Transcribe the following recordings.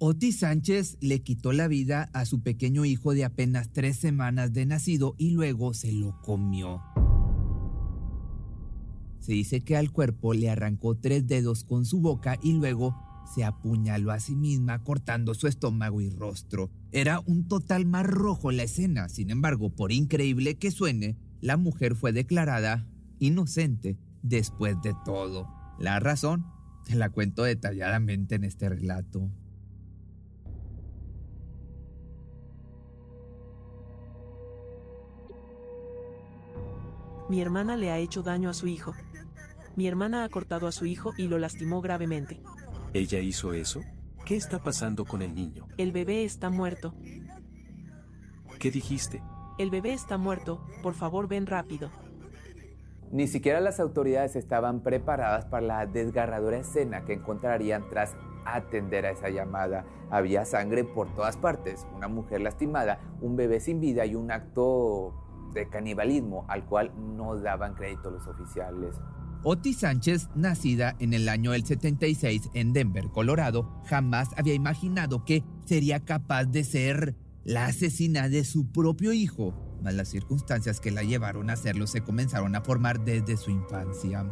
Otis Sánchez le quitó la vida a su pequeño hijo de apenas tres semanas de nacido y luego se lo comió. Se dice que al cuerpo le arrancó tres dedos con su boca y luego se apuñaló a sí misma cortando su estómago y rostro. Era un total mar rojo la escena, sin embargo, por increíble que suene, la mujer fue declarada inocente después de todo. La razón te la cuento detalladamente en este relato. Mi hermana le ha hecho daño a su hijo. Mi hermana ha cortado a su hijo y lo lastimó gravemente. ¿Ella hizo eso? ¿Qué está pasando con el niño? El bebé está muerto. ¿Qué dijiste? El bebé está muerto, por favor ven rápido. Ni siquiera las autoridades estaban preparadas para la desgarradora escena que encontrarían tras atender a esa llamada. Había sangre por todas partes, una mujer lastimada, un bebé sin vida y un acto de canibalismo al cual no daban crédito los oficiales. Otis Sánchez, nacida en el año del 76 en Denver, Colorado, jamás había imaginado que sería capaz de ser la asesina de su propio hijo, mas las circunstancias que la llevaron a hacerlo se comenzaron a formar desde su infancia.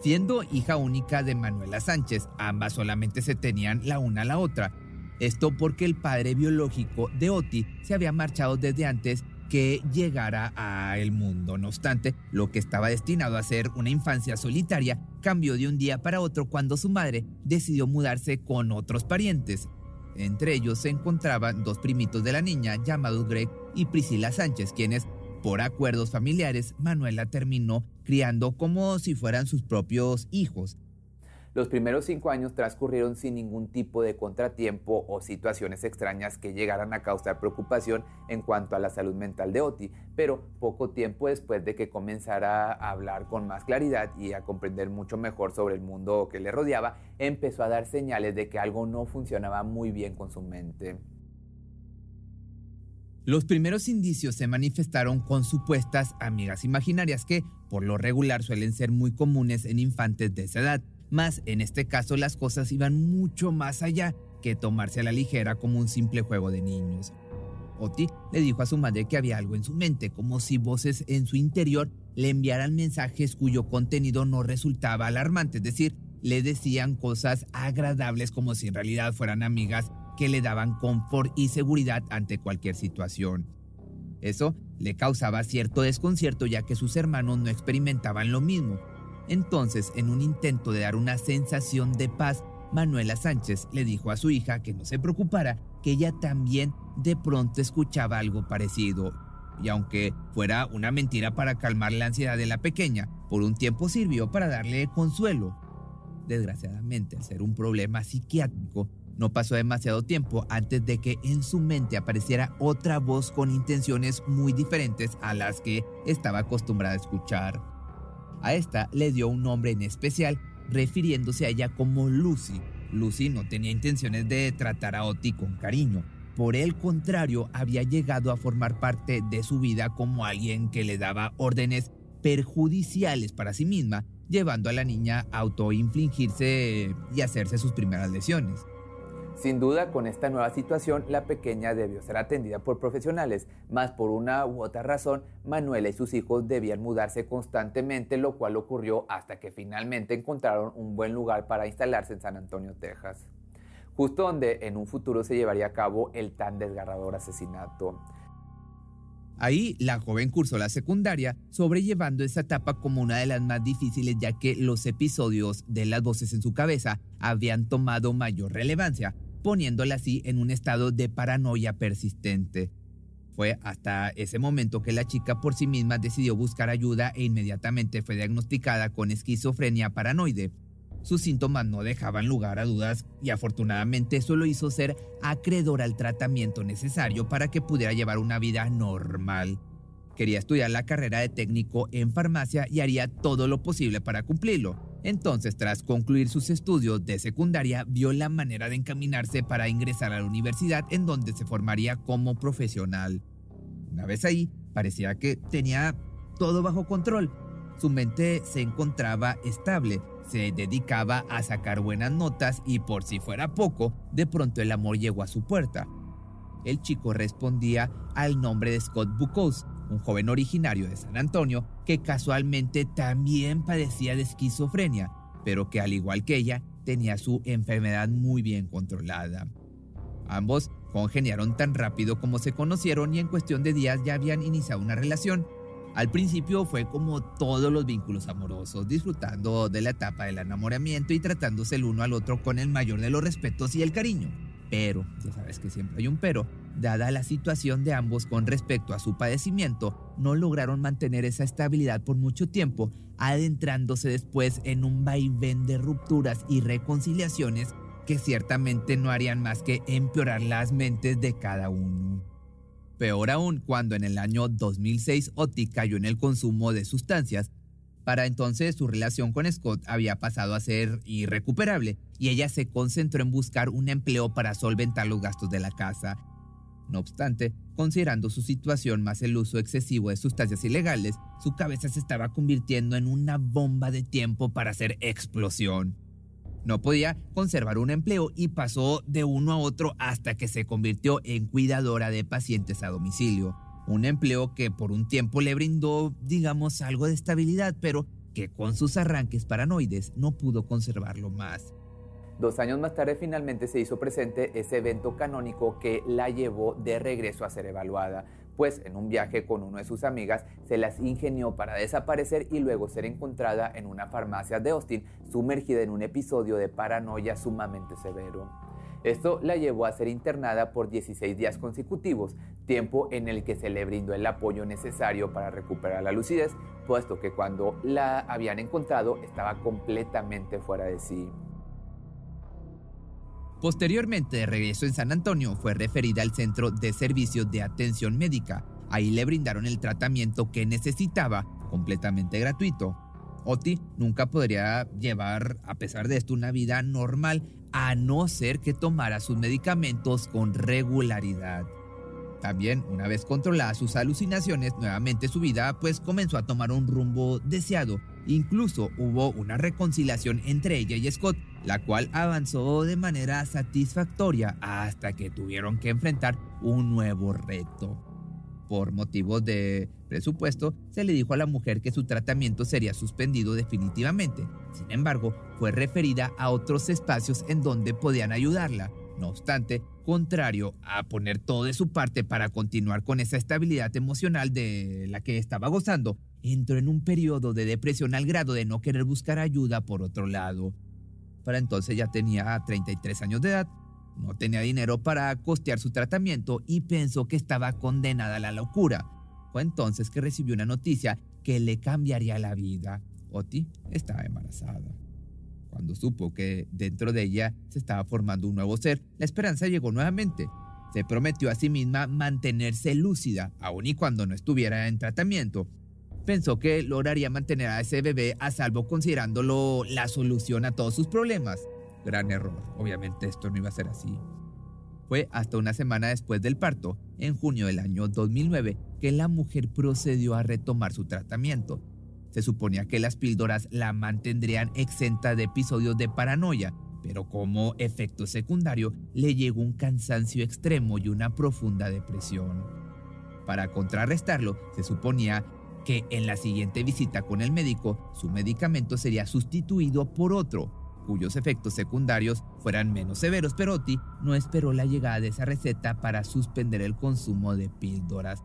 Siendo hija única de Manuela Sánchez, ambas solamente se tenían la una a la otra. Esto porque el padre biológico de Otis se había marchado desde antes que llegara a el mundo. No obstante, lo que estaba destinado a ser una infancia solitaria cambió de un día para otro cuando su madre decidió mudarse con otros parientes. Entre ellos se encontraban dos primitos de la niña llamados Greg y Priscila Sánchez, quienes, por acuerdos familiares, Manuela terminó criando como si fueran sus propios hijos. Los primeros cinco años transcurrieron sin ningún tipo de contratiempo o situaciones extrañas que llegaran a causar preocupación en cuanto a la salud mental de Oti, pero poco tiempo después de que comenzara a hablar con más claridad y a comprender mucho mejor sobre el mundo que le rodeaba, empezó a dar señales de que algo no funcionaba muy bien con su mente. Los primeros indicios se manifestaron con supuestas amigas imaginarias que, por lo regular, suelen ser muy comunes en infantes de esa edad. Más en este caso las cosas iban mucho más allá que tomarse a la ligera como un simple juego de niños. Oti le dijo a su madre que había algo en su mente, como si voces en su interior le enviaran mensajes cuyo contenido no resultaba alarmante, es decir, le decían cosas agradables como si en realidad fueran amigas que le daban confort y seguridad ante cualquier situación. Eso le causaba cierto desconcierto ya que sus hermanos no experimentaban lo mismo entonces, en un intento de dar una sensación de paz, Manuela Sánchez le dijo a su hija que no se preocupara, que ella también de pronto escuchaba algo parecido. Y aunque fuera una mentira para calmar la ansiedad de la pequeña, por un tiempo sirvió para darle consuelo. Desgraciadamente, al ser un problema psiquiátrico, no pasó demasiado tiempo antes de que en su mente apareciera otra voz con intenciones muy diferentes a las que estaba acostumbrada a escuchar. A esta le dio un nombre en especial, refiriéndose a ella como Lucy. Lucy no tenía intenciones de tratar a Oti con cariño. Por el contrario, había llegado a formar parte de su vida como alguien que le daba órdenes perjudiciales para sí misma, llevando a la niña a autoinfligirse y hacerse sus primeras lesiones. Sin duda, con esta nueva situación, la pequeña debió ser atendida por profesionales, mas por una u otra razón, Manuela y sus hijos debían mudarse constantemente, lo cual ocurrió hasta que finalmente encontraron un buen lugar para instalarse en San Antonio, Texas. justo donde en un futuro se llevaría a cabo el tan desgarrador asesinato. Ahí la joven cursó la secundaria, sobrellevando esa etapa como una de las más difíciles ya que los episodios de las voces en su cabeza habían tomado mayor relevancia, poniéndola así en un estado de paranoia persistente. Fue hasta ese momento que la chica por sí misma decidió buscar ayuda e inmediatamente fue diagnosticada con esquizofrenia paranoide. Sus síntomas no dejaban lugar a dudas y afortunadamente eso lo hizo ser acreedor al tratamiento necesario para que pudiera llevar una vida normal. Quería estudiar la carrera de técnico en farmacia y haría todo lo posible para cumplirlo. Entonces, tras concluir sus estudios de secundaria, vio la manera de encaminarse para ingresar a la universidad en donde se formaría como profesional. Una vez ahí, parecía que tenía todo bajo control. Su mente se encontraba estable, se dedicaba a sacar buenas notas y por si fuera poco, de pronto el amor llegó a su puerta. El chico respondía al nombre de Scott Bucos, un joven originario de San Antonio que casualmente también padecía de esquizofrenia, pero que al igual que ella tenía su enfermedad muy bien controlada. Ambos congeniaron tan rápido como se conocieron y en cuestión de días ya habían iniciado una relación al principio fue como todos los vínculos amorosos, disfrutando de la etapa del enamoramiento y tratándose el uno al otro con el mayor de los respetos y el cariño. Pero, ya sabes que siempre hay un pero, dada la situación de ambos con respecto a su padecimiento, no lograron mantener esa estabilidad por mucho tiempo, adentrándose después en un vaivén de rupturas y reconciliaciones que ciertamente no harían más que empeorar las mentes de cada uno. Peor aún cuando en el año 2006 Oti cayó en el consumo de sustancias. Para entonces su relación con Scott había pasado a ser irrecuperable y ella se concentró en buscar un empleo para solventar los gastos de la casa. No obstante, considerando su situación más el uso excesivo de sustancias ilegales, su cabeza se estaba convirtiendo en una bomba de tiempo para hacer explosión. No podía conservar un empleo y pasó de uno a otro hasta que se convirtió en cuidadora de pacientes a domicilio. Un empleo que por un tiempo le brindó, digamos, algo de estabilidad, pero que con sus arranques paranoides no pudo conservarlo más. Dos años más tarde finalmente se hizo presente ese evento canónico que la llevó de regreso a ser evaluada pues en un viaje con una de sus amigas se las ingenió para desaparecer y luego ser encontrada en una farmacia de Austin, sumergida en un episodio de paranoia sumamente severo. Esto la llevó a ser internada por 16 días consecutivos, tiempo en el que se le brindó el apoyo necesario para recuperar la lucidez, puesto que cuando la habían encontrado estaba completamente fuera de sí. Posteriormente, de regreso en San Antonio, fue referida al Centro de Servicios de Atención Médica. Ahí le brindaron el tratamiento que necesitaba, completamente gratuito. Oti nunca podría llevar, a pesar de esto, una vida normal, a no ser que tomara sus medicamentos con regularidad. También, una vez controladas sus alucinaciones, nuevamente su vida pues comenzó a tomar un rumbo deseado. Incluso hubo una reconciliación entre ella y Scott, la cual avanzó de manera satisfactoria hasta que tuvieron que enfrentar un nuevo reto. Por motivos de presupuesto, se le dijo a la mujer que su tratamiento sería suspendido definitivamente. Sin embargo, fue referida a otros espacios en donde podían ayudarla. No obstante, contrario a poner todo de su parte para continuar con esa estabilidad emocional de la que estaba gozando, entró en un periodo de depresión al grado de no querer buscar ayuda por otro lado. Entonces ya tenía 33 años de edad, no tenía dinero para costear su tratamiento y pensó que estaba condenada a la locura. Fue entonces que recibió una noticia que le cambiaría la vida. Oti estaba embarazada. Cuando supo que dentro de ella se estaba formando un nuevo ser, la esperanza llegó nuevamente. Se prometió a sí misma mantenerse lúcida, aun y cuando no estuviera en tratamiento, pensó que lograría mantener a ese bebé a salvo considerándolo la solución a todos sus problemas. Gran error, obviamente esto no iba a ser así. Fue hasta una semana después del parto, en junio del año 2009, que la mujer procedió a retomar su tratamiento. Se suponía que las píldoras la mantendrían exenta de episodios de paranoia, pero como efecto secundario le llegó un cansancio extremo y una profunda depresión. Para contrarrestarlo, se suponía que en la siguiente visita con el médico su medicamento sería sustituido por otro, cuyos efectos secundarios fueran menos severos, pero Oti no esperó la llegada de esa receta para suspender el consumo de píldoras.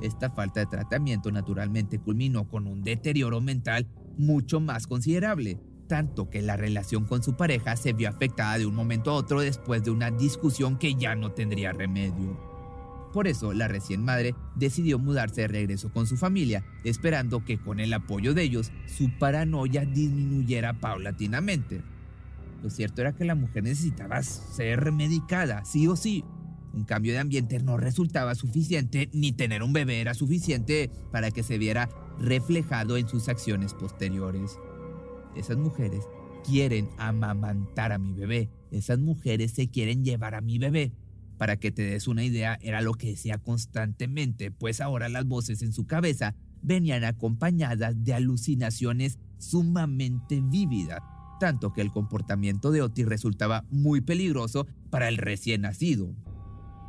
Esta falta de tratamiento naturalmente culminó con un deterioro mental mucho más considerable, tanto que la relación con su pareja se vio afectada de un momento a otro después de una discusión que ya no tendría remedio. Por eso, la recién madre decidió mudarse de regreso con su familia, esperando que con el apoyo de ellos su paranoia disminuyera paulatinamente. Lo cierto era que la mujer necesitaba ser medicada, sí o sí. Un cambio de ambiente no resultaba suficiente, ni tener un bebé era suficiente para que se viera reflejado en sus acciones posteriores. Esas mujeres quieren amamantar a mi bebé, esas mujeres se quieren llevar a mi bebé, para que te des una idea, era lo que decía constantemente, pues ahora las voces en su cabeza venían acompañadas de alucinaciones sumamente vívidas, tanto que el comportamiento de Otis resultaba muy peligroso para el recién nacido.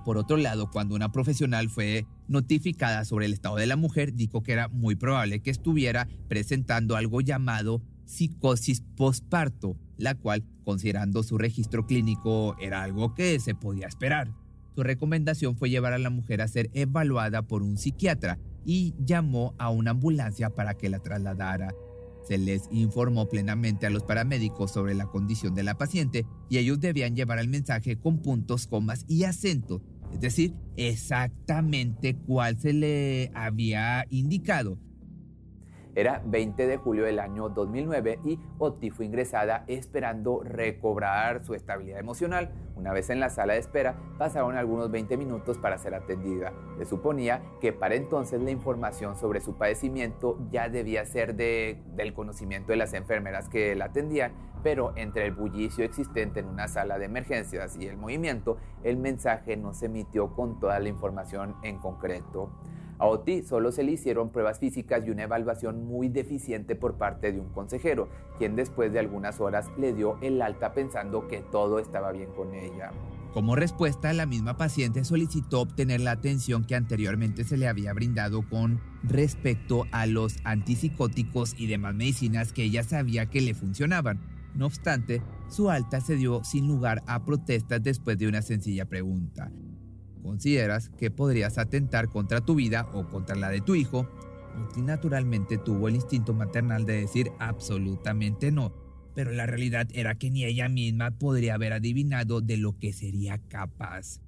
Por otro lado, cuando una profesional fue notificada sobre el estado de la mujer, dijo que era muy probable que estuviera presentando algo llamado psicosis postparto, la cual, considerando su registro clínico, era algo que se podía esperar. Su recomendación fue llevar a la mujer a ser evaluada por un psiquiatra y llamó a una ambulancia para que la trasladara. Se les informó plenamente a los paramédicos sobre la condición de la paciente y ellos debían llevar el mensaje con puntos, comas y acentos, es decir, exactamente cuál se le había indicado era 20 de julio del año 2009 y Oti fue ingresada esperando recobrar su estabilidad emocional. Una vez en la sala de espera, pasaron algunos 20 minutos para ser atendida. Se suponía que para entonces la información sobre su padecimiento ya debía ser de, del conocimiento de las enfermeras que la atendían, pero entre el bullicio existente en una sala de emergencias y el movimiento, el mensaje no se emitió con toda la información en concreto. A Oti solo se le hicieron pruebas físicas y una evaluación muy deficiente por parte de un consejero, quien después de algunas horas le dio el alta pensando que todo estaba bien con ella. Como respuesta, la misma paciente solicitó obtener la atención que anteriormente se le había brindado con respecto a los antipsicóticos y demás medicinas que ella sabía que le funcionaban. No obstante, su alta se dio sin lugar a protestas después de una sencilla pregunta consideras que podrías atentar contra tu vida o contra la de tu hijo, y naturalmente tuvo el instinto maternal de decir absolutamente no, pero la realidad era que ni ella misma podría haber adivinado de lo que sería capaz.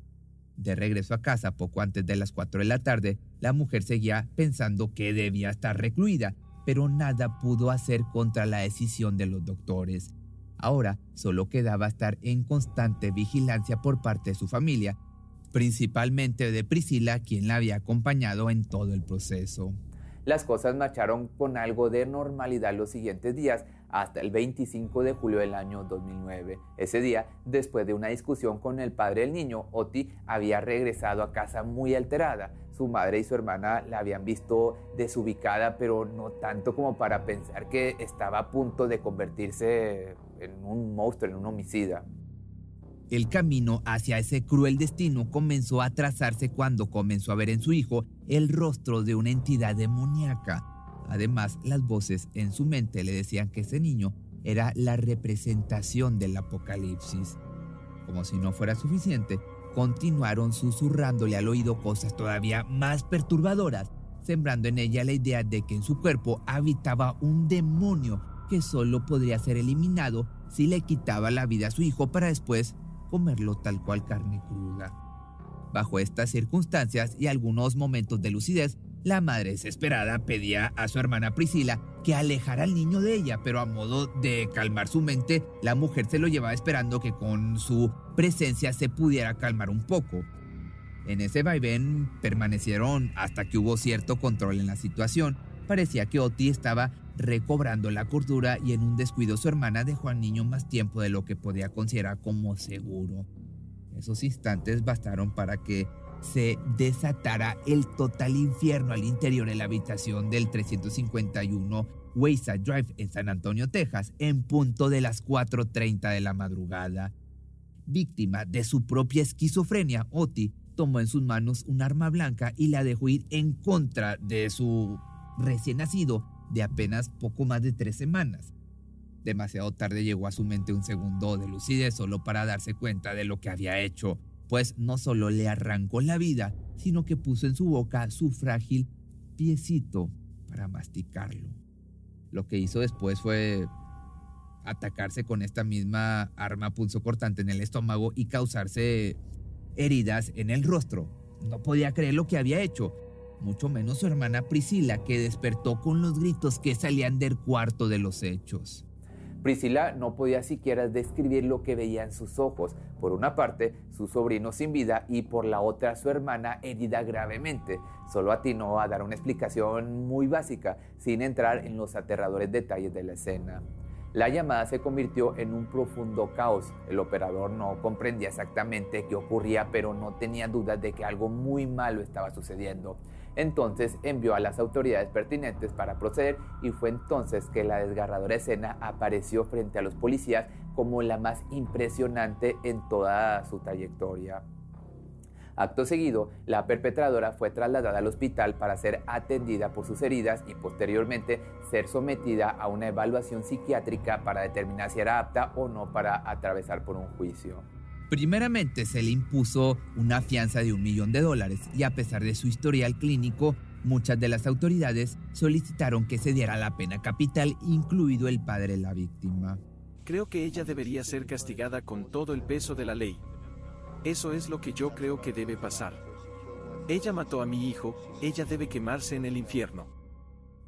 De regreso a casa poco antes de las 4 de la tarde, la mujer seguía pensando que debía estar recluida, pero nada pudo hacer contra la decisión de los doctores. Ahora solo quedaba estar en constante vigilancia por parte de su familia principalmente de Priscila, quien la había acompañado en todo el proceso. Las cosas marcharon con algo de normalidad los siguientes días, hasta el 25 de julio del año 2009. Ese día, después de una discusión con el padre del niño, Oti había regresado a casa muy alterada. Su madre y su hermana la habían visto desubicada, pero no tanto como para pensar que estaba a punto de convertirse en un monstruo, en un homicida. El camino hacia ese cruel destino comenzó a trazarse cuando comenzó a ver en su hijo el rostro de una entidad demoníaca. Además, las voces en su mente le decían que ese niño era la representación del apocalipsis. Como si no fuera suficiente, continuaron susurrándole al oído cosas todavía más perturbadoras, sembrando en ella la idea de que en su cuerpo habitaba un demonio que solo podría ser eliminado si le quitaba la vida a su hijo para después comerlo tal cual carne cruda. Bajo estas circunstancias y algunos momentos de lucidez, la madre desesperada pedía a su hermana Priscila que alejara al niño de ella, pero a modo de calmar su mente, la mujer se lo llevaba esperando que con su presencia se pudiera calmar un poco. En ese vaivén permanecieron hasta que hubo cierto control en la situación. Parecía que Oti estaba recobrando la cordura y en un descuido su hermana dejó al niño más tiempo de lo que podía considerar como seguro. Esos instantes bastaron para que se desatara el total infierno al interior de la habitación del 351 Wayside Drive en San Antonio, Texas, en punto de las 4.30 de la madrugada. Víctima de su propia esquizofrenia, Oti tomó en sus manos un arma blanca y la dejó ir en contra de su recién nacido de apenas poco más de tres semanas. Demasiado tarde llegó a su mente un segundo de lucidez solo para darse cuenta de lo que había hecho, pues no solo le arrancó la vida, sino que puso en su boca su frágil piecito para masticarlo. Lo que hizo después fue atacarse con esta misma arma cortante en el estómago y causarse heridas en el rostro. No podía creer lo que había hecho, mucho menos su hermana Priscila, que despertó con los gritos que salían del cuarto de los hechos. Priscila no podía siquiera describir lo que veía en sus ojos. Por una parte, su sobrino sin vida y por la otra, su hermana herida gravemente. Solo atinó a dar una explicación muy básica, sin entrar en los aterradores detalles de la escena. La llamada se convirtió en un profundo caos. El operador no comprendía exactamente qué ocurría, pero no tenía dudas de que algo muy malo estaba sucediendo. Entonces envió a las autoridades pertinentes para proceder y fue entonces que la desgarradora escena apareció frente a los policías como la más impresionante en toda su trayectoria. Acto seguido, la perpetradora fue trasladada al hospital para ser atendida por sus heridas y posteriormente ser sometida a una evaluación psiquiátrica para determinar si era apta o no para atravesar por un juicio. Primeramente se le impuso una fianza de un millón de dólares y a pesar de su historial clínico, muchas de las autoridades solicitaron que se diera la pena capital, incluido el padre de la víctima. Creo que ella debería ser castigada con todo el peso de la ley. Eso es lo que yo creo que debe pasar. Ella mató a mi hijo, ella debe quemarse en el infierno.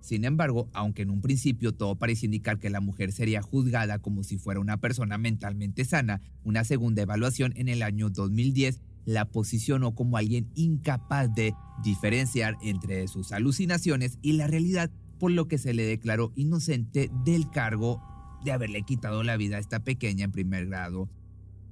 Sin embargo, aunque en un principio todo parecía indicar que la mujer sería juzgada como si fuera una persona mentalmente sana, una segunda evaluación en el año 2010 la posicionó como alguien incapaz de diferenciar entre sus alucinaciones y la realidad, por lo que se le declaró inocente del cargo de haberle quitado la vida a esta pequeña en primer grado.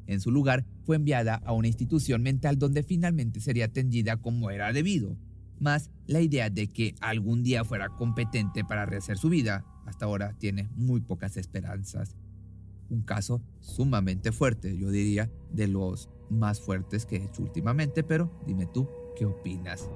En su lugar, fue enviada a una institución mental donde finalmente sería atendida como era debido más la idea de que algún día fuera competente para rehacer su vida, hasta ahora tiene muy pocas esperanzas. Un caso sumamente fuerte, yo diría, de los más fuertes que he hecho últimamente, pero dime tú, ¿qué opinas?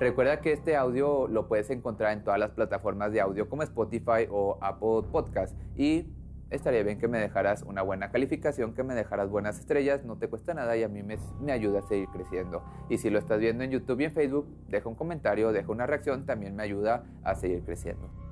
Recuerda que este audio lo puedes encontrar en todas las plataformas de audio como Spotify o Apple Podcast y estaría bien que me dejaras una buena calificación, que me dejaras buenas estrellas, no te cuesta nada y a mí me, me, ayuda a seguir creciendo. Y si lo estás viendo en YouTube y en Facebook, deja un comentario, deja una reacción, también me ayuda a seguir creciendo.